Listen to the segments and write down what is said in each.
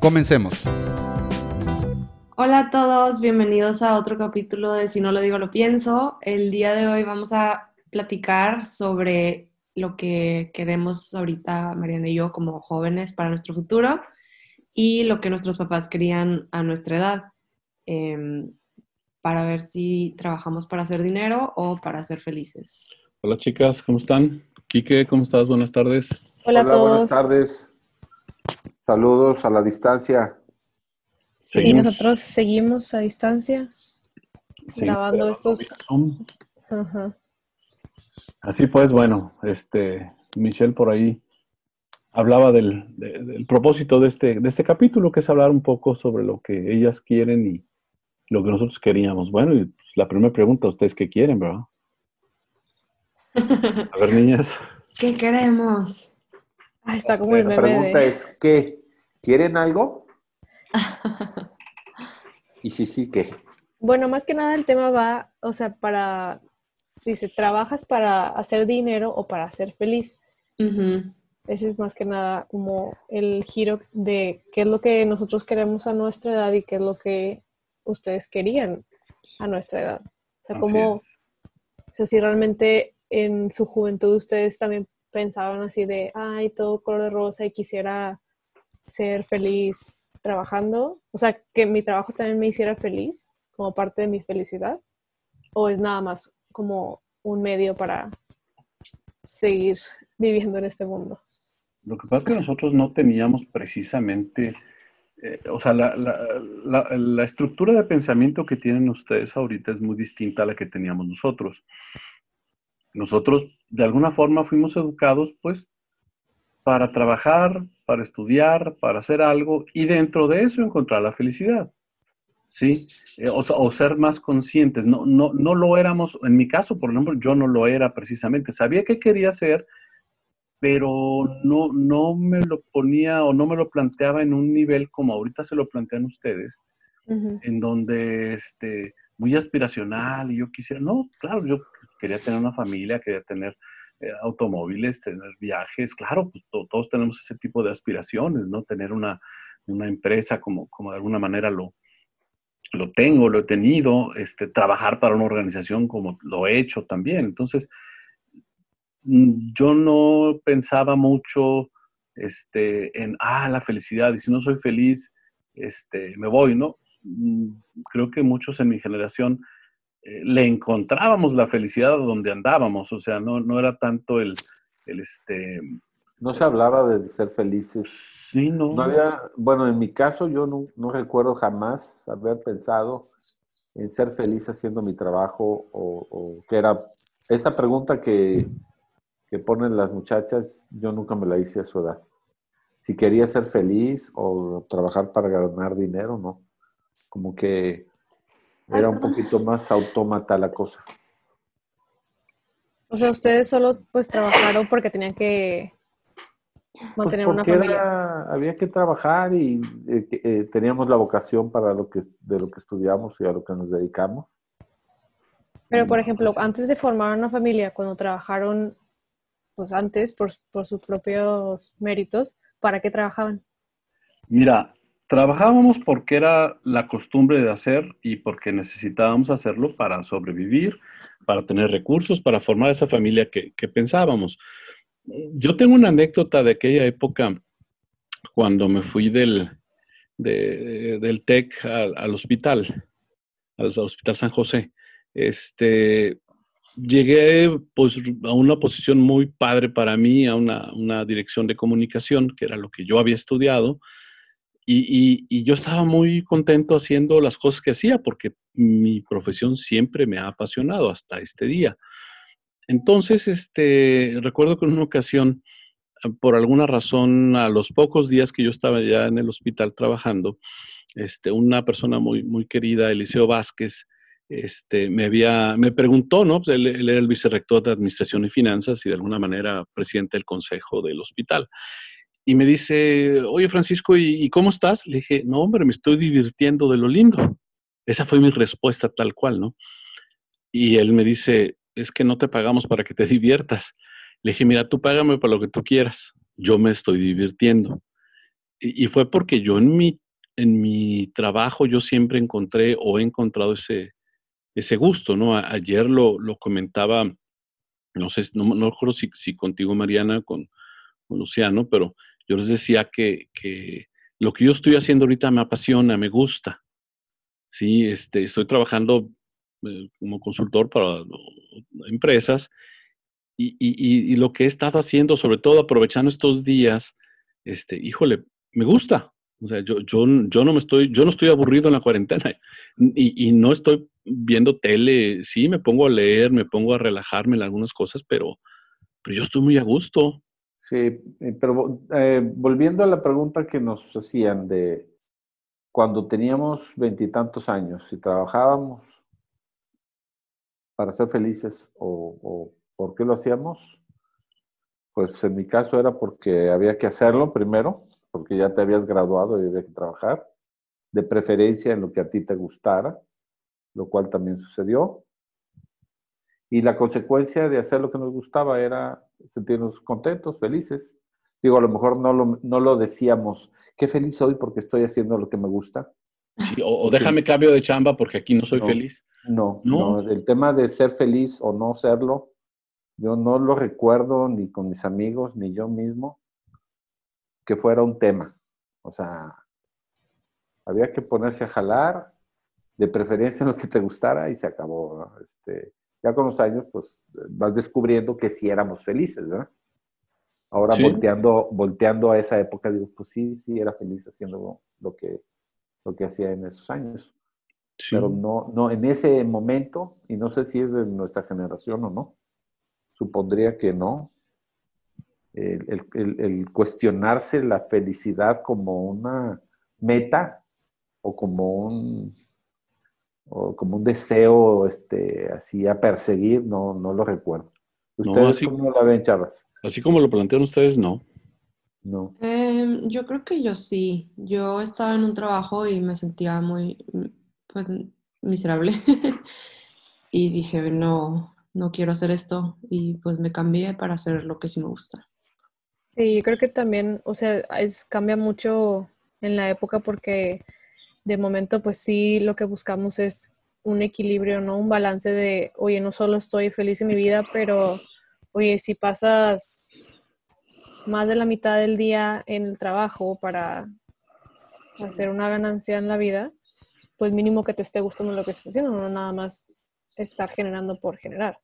Comencemos. Hola a todos, bienvenidos a otro capítulo de Si no lo digo, lo pienso. El día de hoy vamos a platicar sobre lo que queremos ahorita Mariana y yo como jóvenes para nuestro futuro y lo que nuestros papás querían a nuestra edad, em, para ver si trabajamos para hacer dinero o para ser felices. Hola chicas, ¿cómo están? Quique, ¿cómo estás? Buenas tardes. Hola, a todos. buenas tardes. Saludos a la distancia. Sí, Seguimos. nosotros seguimos a distancia. Sí, Grabando estos- Zoom. Ajá. Así pues, bueno, este, Michelle por ahí hablaba del, de- del propósito de este, de este capítulo, que es hablar un poco sobre lo que ellas quieren y lo que nosotros queríamos. Bueno, y pues, la primera pregunta, ¿ustedes qué quieren, verdad? A ver, niñas. ¿Qué queremos? Ah, está como el La pregunta de... es, ¿qué? ¿Quieren algo? Y si sí, ¿qué? Bueno, más que nada el tema va, o sea, para... Dice, ¿trabajas para hacer dinero o para ser feliz? Ese es más que nada como el giro de qué es lo que nosotros queremos a nuestra edad y qué es lo que ustedes querían a nuestra edad. O sea, Así como, es. o sea, si realmente en su juventud ustedes también pensaban así de, ay, todo color de rosa y quisiera ser feliz trabajando. O sea, que mi trabajo también me hiciera feliz como parte de mi felicidad. O es nada más como un medio para seguir viviendo en este mundo. Lo que pasa es que nosotros no teníamos precisamente, eh, o sea, la, la- la- la estructura de pensamiento que tienen ustedes ahorita es muy distinta a la que teníamos nosotros. Nosotros, de alguna forma, fuimos educados, pues, para trabajar, para estudiar, para hacer algo y dentro de eso encontrar la felicidad. ¿Sí? Eh, o, ser más conscientes. No, no, no lo éramos, en mi caso, por ejemplo, yo no lo era precisamente. Sabía que quería hacer, pero no, no me lo ponía o no me lo planteaba en un nivel como ahorita se lo plantean ustedes, en donde este, muy aspiracional y yo quisiera, no, claro, yo quería tener una familia, quería tener automóviles, tener viajes, claro, pues to- todos tenemos ese tipo de aspiraciones, ¿no? Tener una, una empresa como, como de alguna manera lo, lo tengo, lo he tenido, este, trabajar para una organización como lo he hecho también. Entonces, mm, yo no pensaba mucho este, en, ah, la felicidad, y si no soy feliz, este, me voy, ¿no? Mm, Creo que muchos en mi generación eh, le encontrábamos la felicidad donde andábamos, o sea, no, no era tanto el, el este, No se hablaba de ser felices. sí, no, No había, bueno, en mi caso yo no, no recuerdo jamás haber pensado en ser feliz haciendo mi trabajo o, o que era esa pregunta que, que ponen las muchachas, yo nunca me la hice a su edad. Si quería ser feliz o trabajar para ganar dinero, no. Como que era un poquito más autómata la cosa. O sea, ustedes solo pues trabajaron porque tenían que mantener Pues una familia. era- había que trabajar y eh, eh, teníamos la vocación para lo que, de lo que estudiamos y a lo que nos dedicamos. Pero, por ejemplo, antes de formar una familia, cuando trabajaron, pues antes, por, por sus propios méritos, ¿para qué trabajaban? Mira, trabajábamos porque era la costumbre de hacer y porque necesitábamos hacerlo para sobrevivir, para tener recursos, para formar esa familia que, pensábamos. Yo tengo una anécdota de aquella época cuando me fui del, de- del TEC al, al hospital, al, al Hospital San José. Este, llegué pues, a una posición muy padre para mí, a una, una dirección de comunicación, que era lo que yo había estudiado. Y, yo estaba muy contento haciendo las cosas que hacía porque mi profesión siempre me ha apasionado hasta este día. Entonces, este, recuerdo que en una ocasión por alguna razón, a los pocos días que yo estaba ya en el hospital trabajando, este, una persona muy, muy querida, Eliseo Vázquez, este, me, había, me preguntó, ¿no? Pues él, era el vicerrector de Administración y Finanzas y de alguna manera presidente del consejo del hospital. Y me dice, oye Francisco, ¿y, ¿y, cómo estás? Le dije, no, hombre, me estoy divirtiendo de lo lindo. Esa fue mi respuesta tal cual, ¿no? Y él me dice, es que no te pagamos para que te diviertas. Le dije, mira, tú págame para lo que tú quieras. Yo me estoy divirtiendo. Y, y fue porque yo en mi, en mi trabajo yo siempre encontré o he encontrado ese, ese gusto, ¿no? ayer lo, lo, comentaba, no sé, no, no recuerdo si, si, contigo, Mariana, con, con, Luciano, pero yo les decía que, que, lo que yo estoy haciendo ahorita me apasiona, me gusta. Sí, este, estoy trabajando eh, como consultor para empresas y, y, y, lo que he estado haciendo, sobre todo aprovechando estos días, este, híjole, me gusta. O sea, yo, yo, yo no me estoy, yo no estoy aburrido en la cuarentena y, y, no estoy viendo tele. Sí, me pongo a leer, me pongo a relajarme en algunas cosas, pero, pero yo estoy muy a gusto. Sí, eh, pero eh, volviendo a la pregunta que nos hacían de cuando teníamos veintitantos años y trabajábamos para ser felices o, o por qué lo hacíamos, pues en mi caso era porque había que hacerlo primero, porque ya te habías graduado y había que trabajar, de preferencia en lo que a ti te gustara, lo cual también sucedió. Y la consecuencia de hacer lo que nos gustaba era sentirnos contentos, felices. Digo, a lo mejor no lo, no lo decíamos, qué feliz soy porque estoy haciendo lo que me gusta. Sí, o, o, déjame cambio de chamba porque aquí no soy no, feliz. No, no, no, el tema de ser feliz o no serlo, yo no lo recuerdo ni con mis amigos, ni yo mismo, que fuera un tema. O sea, había que ponerse a jalar, de preferencia en lo que te gustara y se acabó. Este, ya con los años, pues vas descubriendo que sí éramos felices, ¿verdad? Ahora ¿Sí? volteando, volteando a esa época, digo, pues sí, sí, era feliz haciendo lo que, lo que hacía en esos años. Sí. Pero no, no, en ese momento, y no sé si es de nuestra generación o no, supondría que no, el, el, el, cuestionarse la felicidad como una meta o como un, o como un deseo este, así a perseguir, no, no lo recuerdo. ¿Ustedes no, así, cómo la ven, chavas? Así como lo plantean ustedes, no. No. Eh, yo creo que yo sí. Yo estaba en un trabajo y me sentía muy, pues, miserable. y dije, no, no quiero hacer esto. Y pues me cambié para hacer lo que sí me gusta. Sí, yo creo que también, o sea, es, cambia mucho en la época porque de momento, pues sí, lo que buscamos es un equilibrio, ¿no? Un balance de, oye, no solo estoy feliz en mi vida, pero, oye, si pasas más de la mitad del día en el trabajo para hacer una ganancia en la vida, pues mínimo que te esté gustando lo que estás haciendo, no nada más estar generando por generar.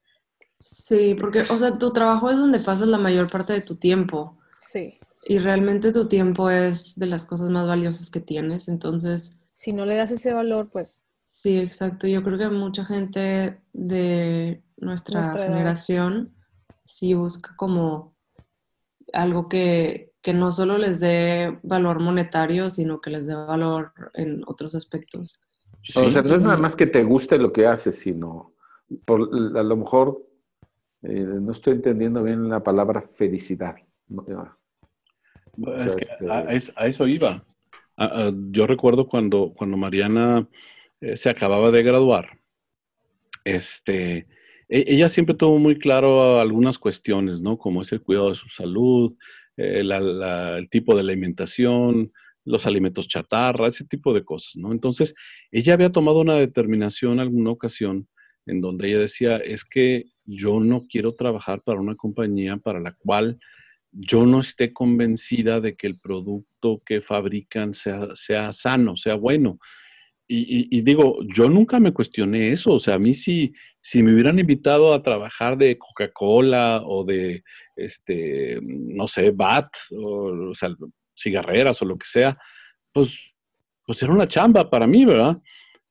Sí, porque, o sea, tu trabajo es donde pasas la mayor parte de tu tiempo. Sí. Y realmente tu tiempo es de las cosas más valiosas que tienes, entonces... Si no le das ese valor, pues... Sí, exacto. Yo creo que mucha gente de nuestra, nuestra generación edad. sí busca como algo que, que no solo les dé valor monetario, sino que les dé valor en otros aspectos. Sí. O sea, no es nada más que te guste lo que haces, sino por, a lo mejor eh, no estoy entendiendo bien la palabra felicidad. Es que a, a, eso iba. A, yo recuerdo cuando, cuando Mariana eh, se acababa de graduar, este, e, ella siempre tuvo muy claro algunas cuestiones, ¿no? Como es el cuidado de su salud, eh, el tipo de alimentación, los alimentos chatarra, ese tipo de cosas, ¿no? Entonces, ella había tomado una determinación alguna ocasión en donde ella decía, es que yo no quiero trabajar para una compañía para la cual yo no esté convencida de que el producto que fabrican sea, sea sano, sea bueno. Y, y, y, digo, yo nunca me cuestioné eso. O sea, a mí si, si me hubieran invitado a trabajar de Coca-Cola o de, este, no sé, BAT, o, o, sea, cigarreras o lo que sea, pues, pues era una chamba para mí, ¿verdad?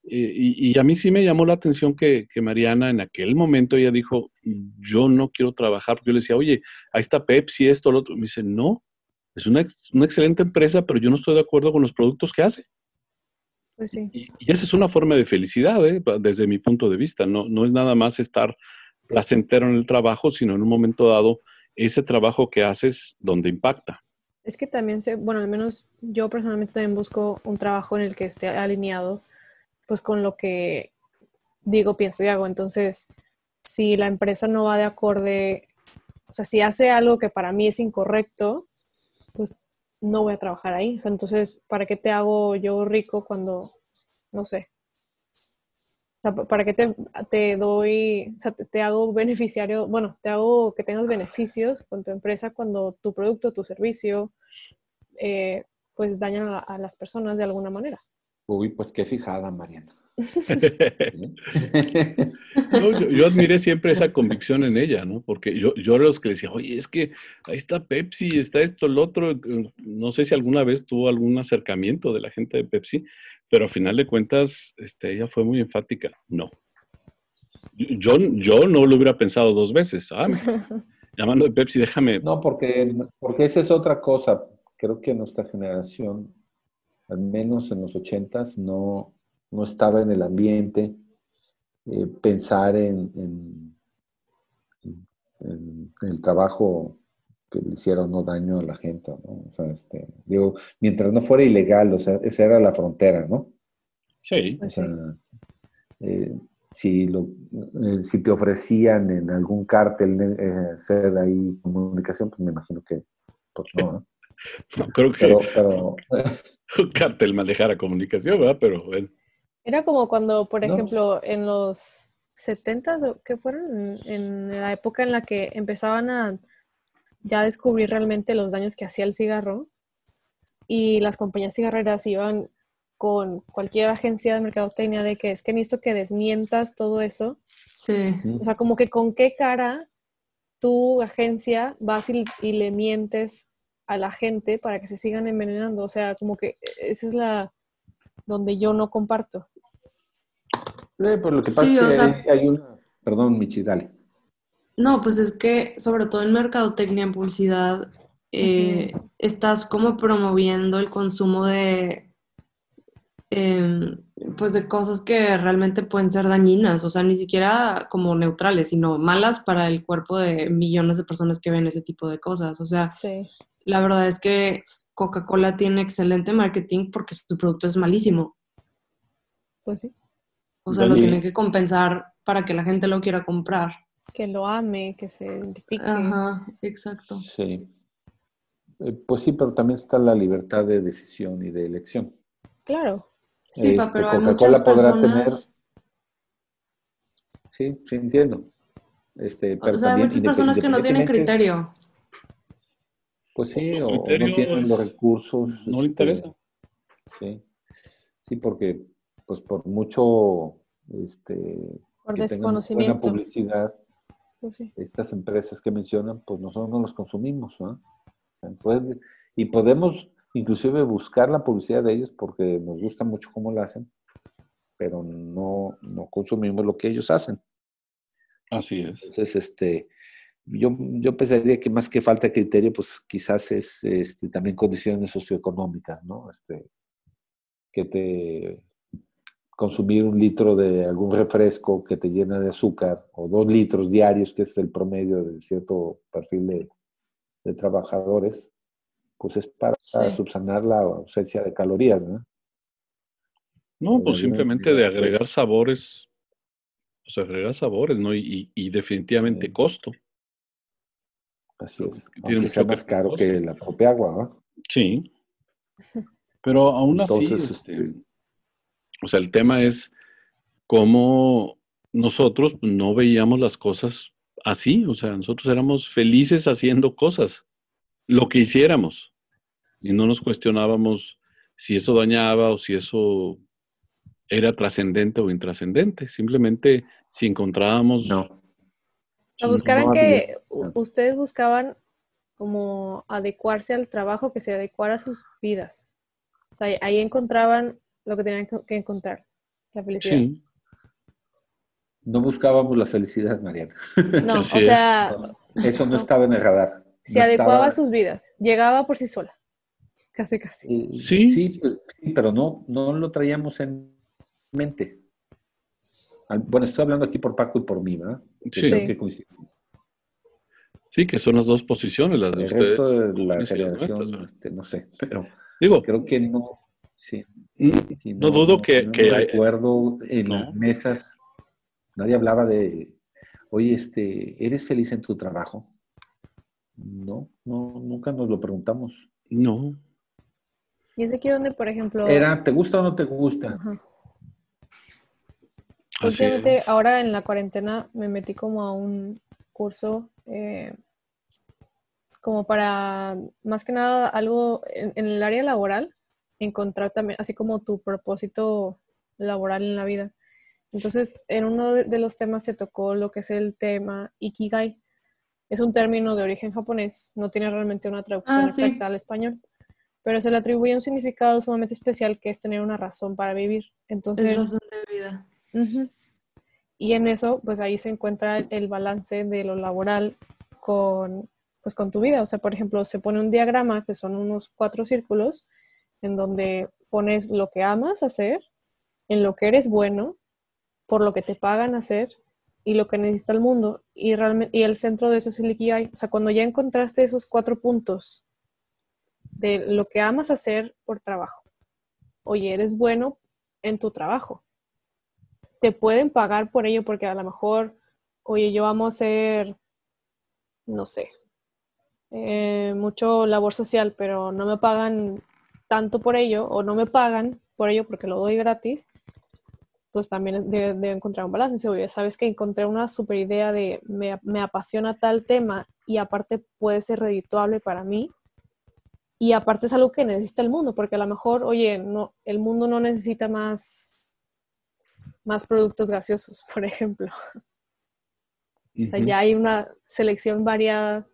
Y, y, a mí sí me llamó la atención que, que, Mariana en aquel momento ella dijo, yo no quiero trabajar, yo le decía, oye, ahí está Pepsi, esto, lo otro. Me dice, no, es una, una excelente empresa, pero yo no estoy de acuerdo con los productos que hace. Pues sí. y, y, esa es una forma de felicidad, ¿eh? desde mi punto de vista. No, no es nada más estar placentero en el trabajo, sino en un momento dado ese trabajo que haces donde impacta. Es que también se, bueno, al menos yo personalmente también busco un trabajo en el que esté alineado pues con lo que digo, pienso y hago. Entonces, si la empresa no va de acorde, o sea, si hace algo que para mí es incorrecto, pues no voy a trabajar ahí. Entonces, ¿para qué te hago yo rico cuando, no sé? O sea, ¿para qué te, te doy, o sea, te, te, hago beneficiario, bueno, te hago que tengas beneficios con tu empresa cuando tu producto, tu servicio, eh, pues dañan a, a las personas de alguna manera? Uy, pues qué fijada, Mariana. no, yo, yo, admiré siempre esa convicción en ella, ¿no? Porque yo, yo era los que decía, oye, es que ahí está Pepsi, está esto, el otro. No sé si alguna vez tuvo algún acercamiento de la gente de Pepsi, pero a final de cuentas, este, ella fue muy enfática. No. Yo, yo no lo hubiera pensado dos veces. Ah, llamando de Pepsi, déjame. No, porque, porque esa es otra cosa. Creo que nuestra generación al menos en los ochentas, no, no estaba en el ambiente eh, pensar en, en, en, el trabajo que le hicieron no daño a la gente, ¿no? O sea, este, digo, mientras no fuera ilegal, o sea, esa era la frontera, ¿no? Sí. O sea, eh, si, lo, eh, si te ofrecían en algún cártel eh, ser ahí comunicación, pues me imagino que pues no, ¿no? no creo que... Pero, pero un cartel manejara comunicación, ¿verdad? Pero bueno. Era como cuando, por ejemplo, en los 70, ¿qué fueron? En la época en la que empezaban a ya descubrir realmente los daños que hacía el cigarro y las compañías cigarreras iban con cualquier agencia de mercadotecnia de que es que necesito que desmientas todo eso. Sí. O sea, como que con qué cara tu agencia vas y, y le mientes a la gente para que se sigan envenenando. O sea, como que esa es la donde yo no comparto. Eh, pues lo que pasa sí, es que sea, hay, hay, una... Perdón, Michi, dale. No, pues es que sobre todo en mercadotecnia, en publicidad, eh, uh -huh. estás como promoviendo el consumo de eh, pues de cosas que realmente pueden ser dañinas, o sea, ni siquiera como neutrales, sino malas para el cuerpo de millones de personas que ven ese tipo de cosas. O sea, sí la verdad es que Coca-Cola tiene excelente marketing porque su producto es malísimo. Pues sí. O sea, lo tienen que compensar para que la gente lo quiera comprar. Que lo ame, que se identifique. Ajá, exacto. Sí. Eh, pues sí, pero también está la libertad de decisión y de elección. Claro. Sí, este, pero hay Coca-Cola muchas podrá personas... tener. Sí, sí entiendo. Este, pero o sea, hay muchas personas que no tienen criterio. Pues sí, o, no tienen es- los recursos. No le este, interesa. Sí, sí, porque pues por mucho este, Por que tengan buena desconocimiento. publicidad, Pues sí. estas empresas que mencionan, pues nosotros no los consumimos, ¿no? Sea, puede- y podemos inclusive buscar la publicidad de ellos porque nos gusta mucho cómo la hacen, pero no, no consumimos lo que ellos hacen. Así es. Entonces, este, yo, yo pensaría que más que falta de criterio, pues quizás es este, también condiciones socioeconómicas, ¿no? Este, que te consumir un litro de algún refresco que te llena de azúcar o dos litros diarios, que es el promedio de cierto perfil de, de trabajadores, pues es para Sí. subsanar la ausencia de calorías, ¿no? No, pues simplemente de agregar sabores, pues agregar sabores, ¿no? Y, y- y definitivamente Sí. costo. Así es. Aunque sea más caro que la propia agua, ¿no? Sí. Pero aún así, Entonces, este, este, o sea, el tema es cómo nosotros no veíamos las cosas así, o sea, nosotros éramos felices haciendo cosas, lo que hiciéramos, y no nos cuestionábamos si eso dañaba o si eso era trascendente o intrascendente, simplemente si encontrábamos no. O buscaran que ustedes buscaban como adecuarse al trabajo que se adecuara a sus vidas. O sea, ahí encontraban lo que tenían que encontrar. la felicidad. Sí, No buscábamos la felicidad, Mariana. No, Así o es. sea, Eso no No. estaba en el radar. se No adecuaba estaba- a sus vidas, llegaba por sí sola. Casi, casi. Eh, Sí. Sí, pero no, no lo traíamos en mente. Bueno, estoy hablando aquí por Paco y por mí, ¿verdad? Que Sí. que sí, que son las dos posiciones, las de El ustedes. resto de la generación, este, no sé, pero Digo, creo que no. Sí, sí, No dudo que- no que hay- recuerdo en No. las mesas, nadie hablaba de, oye, este, ¿eres feliz en tu trabajo? No, no, nunca nos lo preguntamos. no. Y es aquí donde, por ejemplo, Era, ¿te gusta o no te gusta? Ajá. Últimamente, ahora en la cuarentena, me metí como a un curso eh, como para, más que nada, algo en, en el área laboral, encontrar también, así como tu propósito laboral en la vida. Entonces, en uno de, de los temas se tocó lo que es el tema Ikigai. Es un término de origen japonés, no tiene realmente una traducción Ah, sí. exacta al español, pero se le atribuye un significado sumamente especial que es tener una razón para vivir. Entonces, Es razón de vida. Y en eso, pues ahí se encuentra el, el balance de lo laboral con, pues, con tu vida. O sea, por ejemplo, se pone un diagrama que son unos cuatro círculos en donde pones lo que amas hacer, en lo que eres bueno, por lo que te pagan hacer y lo que necesita el mundo. Y, realmente, y el centro de eso es el Ikigai. O sea, cuando ya encontraste esos cuatro puntos de lo que amas hacer por trabajo. Oye, eres bueno en tu trabajo te pueden pagar por ello porque a lo mejor, oye, yo amo hacer, no sé, eh, mucho labor social, pero no me pagan tanto por ello o no me pagan por ello porque lo doy gratis, pues también debe, debe encontrar un balance. Oye, sabes que encontré una super idea de me, me apasiona tal tema y aparte puede ser redituable para mí. Y aparte es algo que necesita el mundo, porque a lo mejor, oye, no, el mundo no necesita más, más productos gaseosos, por ejemplo. O sea, Ujú. ya hay una selección variada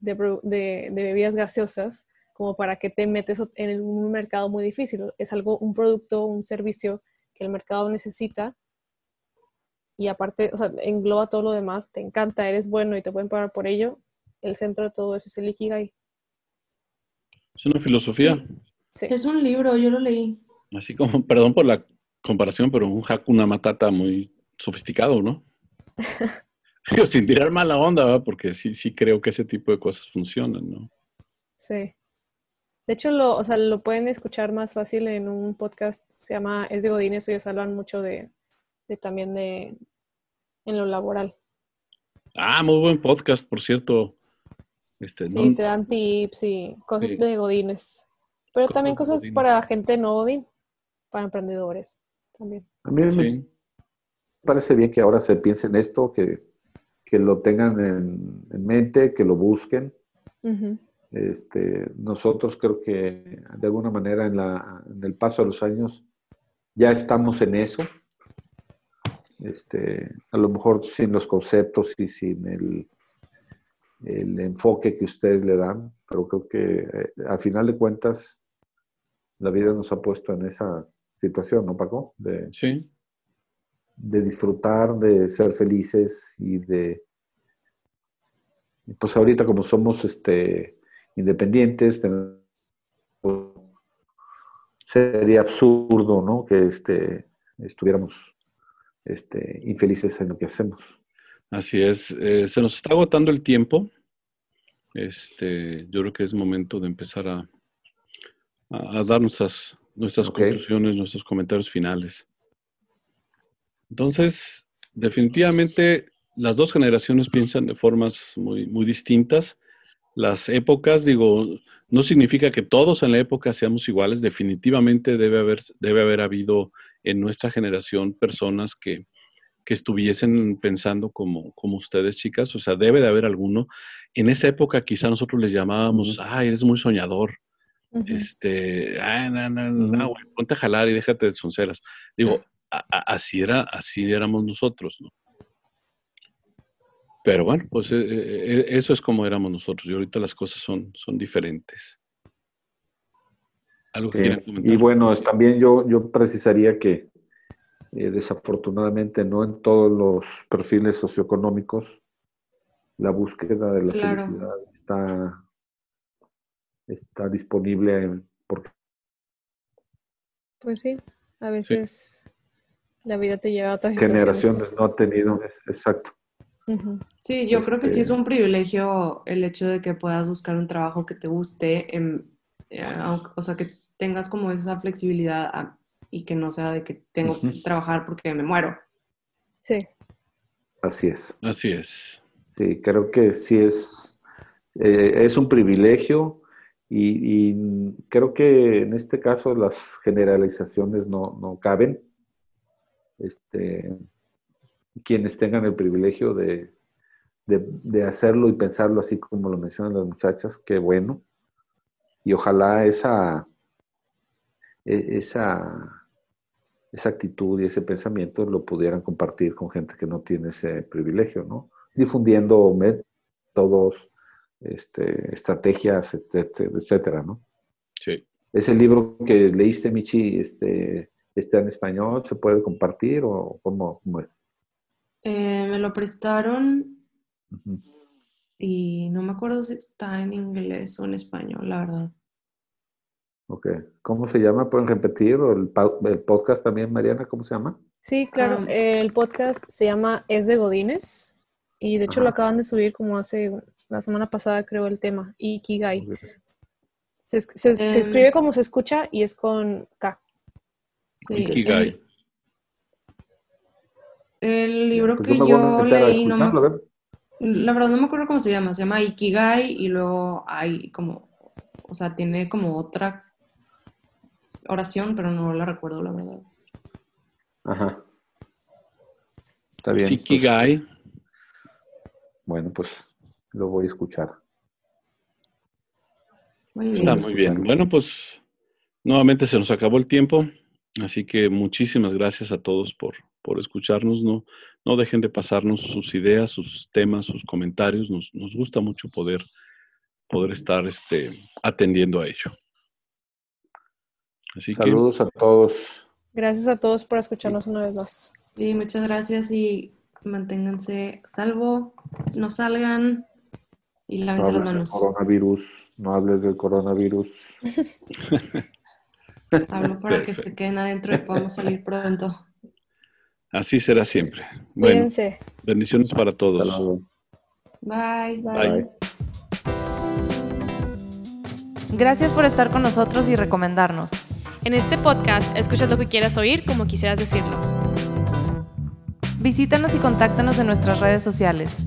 de, de- de bebidas gaseosas como para que te metes en un mercado muy difícil. Es algo, un producto, un servicio que el mercado necesita y aparte, o sea, engloba todo lo demás, te encanta, eres bueno y te pueden pagar por ello. El centro de todo eso es el Ikigai. Es una filosofía. Sí. Es un libro, yo lo leí. Así como, perdón por la comparación, pero un Hakuna Matata muy sofisticado, ¿no? Digo, sin tirar mala onda, ¿verdad? Porque sí, sí creo que ese tipo de cosas funcionan, ¿no? Sí. De hecho, lo, o sea, lo pueden escuchar más fácil en un podcast, se llama Es de Godines, ellos hablan mucho de, de también de en lo laboral. Ah, muy buen podcast, por cierto. Este, Sí, no- te dan tips y cosas Sí. de godines. Pero Cosas también cosas godines. para gente no godín, para emprendedores también. A mí me sí. parece bien que ahora se piense en esto, que, que lo tengan en, en mente, que lo busquen. Este, nosotros creo que de alguna manera en, la, en el paso de los años ya estamos en eso. Este, a lo mejor sin los conceptos y sin el, el enfoque que ustedes le dan, pero creo que eh, al final de cuentas la vida nos ha puesto en esa situación, ¿no, Paco? De, Sí, de disfrutar, de ser felices y de, pues ahorita como somos este, independientes, tenemos- sería absurdo, ¿no? Que este, estuviéramos este, infelices en lo que hacemos. así es. Eh, se nos está agotando el tiempo. Este, yo creo que es momento de empezar a, a- a dar nuestras, nuestras conclusiones, nuestros comentarios finales. Entonces, definitivamente las dos generaciones piensan de formas muy, muy distintas. Las épocas, digo, no significa que todos en la época seamos iguales. Definitivamente debe haber, debe haber habido en nuestra generación personas que, que estuviesen pensando como, como ustedes, chicas. O sea, debe de haber alguno. En esa época quizá nosotros les llamábamos, ah, eres muy soñador. Este, ah, no, no, no, no, Ujú. güey, ponte a jalar y déjate de sonceras. Digo, a- a- así era, así éramos nosotros, ¿no? Pero bueno, pues eh, eh, eso es como éramos nosotros y ahorita las cosas son, son diferentes. ¿Algo que Eh, comentar? y bueno, es- también yo, yo precisaría que eh, desafortunadamente no en todos los perfiles socioeconómicos la búsqueda de la Claro. felicidad está, está disponible porque Pues sí, a veces la vida te lleva a otras generaciones no han tenido, es- exacto. Sí, yo creo que sí es Este- un privilegio el hecho de que puedas buscar un trabajo que te guste, em, eh, o sea, que tengas como esa flexibilidad a- y que no sea de que tengo que trabajar porque me muero. Sí, Así es. Así es. Sí, creo que sí es, eh, es un privilegio y, y creo que en este caso las generalizaciones no, no caben. Este, quienes tengan el privilegio de, de- hacerlo y pensarlo así como lo mencionan las muchachas, qué bueno. Y ojalá esa, e- esa, esa actitud y ese pensamiento lo pudieran compartir con gente que no tiene ese privilegio, ¿no? Difundiendo métodos, este, estrategias, etcétera, etcétera, ¿no? Sí. Ese libro que leíste, Michi, este, está en español, ¿se puede compartir o cómo, cómo es? Eh, me lo prestaron y no me acuerdo si está en inglés o en español, la verdad. Ok. ¿Cómo se llama? ¿Pueden repetir? ¿O el, el podcast también, Mariana? ¿Cómo se llama? sí, claro. Am. El podcast se llama Es de Godines y de hecho lo acaban de subir como hace la semana pasada, creo, el tema, Ikigai. Se, Em. escribe como se escucha y es con K. Sí, Ikigai. el, el libro Pues que yo leí, no me-. La verdad no me acuerdo cómo se llama, se llama Ikigai y luego hay como, o sea, tiene como otra oración, pero no la recuerdo la verdad. Ajá. Está bien. pues, Ikigai. bueno, pues lo voy a escuchar. Muy Está muy bien. Bueno, pues nuevamente se nos acabó el tiempo, así que muchísimas gracias a todos por, por escucharnos. No, no dejen de pasarnos sus ideas, sus temas, sus comentarios. Nos, nos gusta mucho poder, poder estar este, atendiendo a ello. Así Saludos a todos. Gracias a todos por escucharnos una vez más. Sí, muchas gracias y manténganse a salvo, no salgan y No las hables del manos. coronavirus. No hables del coronavirus. Hablo para que se queden adentro y podamos salir pronto. así será siempre. Bueno, Cuídense. bendiciones para todos. Bye. Bye. Bye. Gracias por estar con nosotros y recomendarnos. En este podcast escuchas lo que quieras oír como quisieras decirlo. Visítanos y contáctanos en nuestras redes sociales.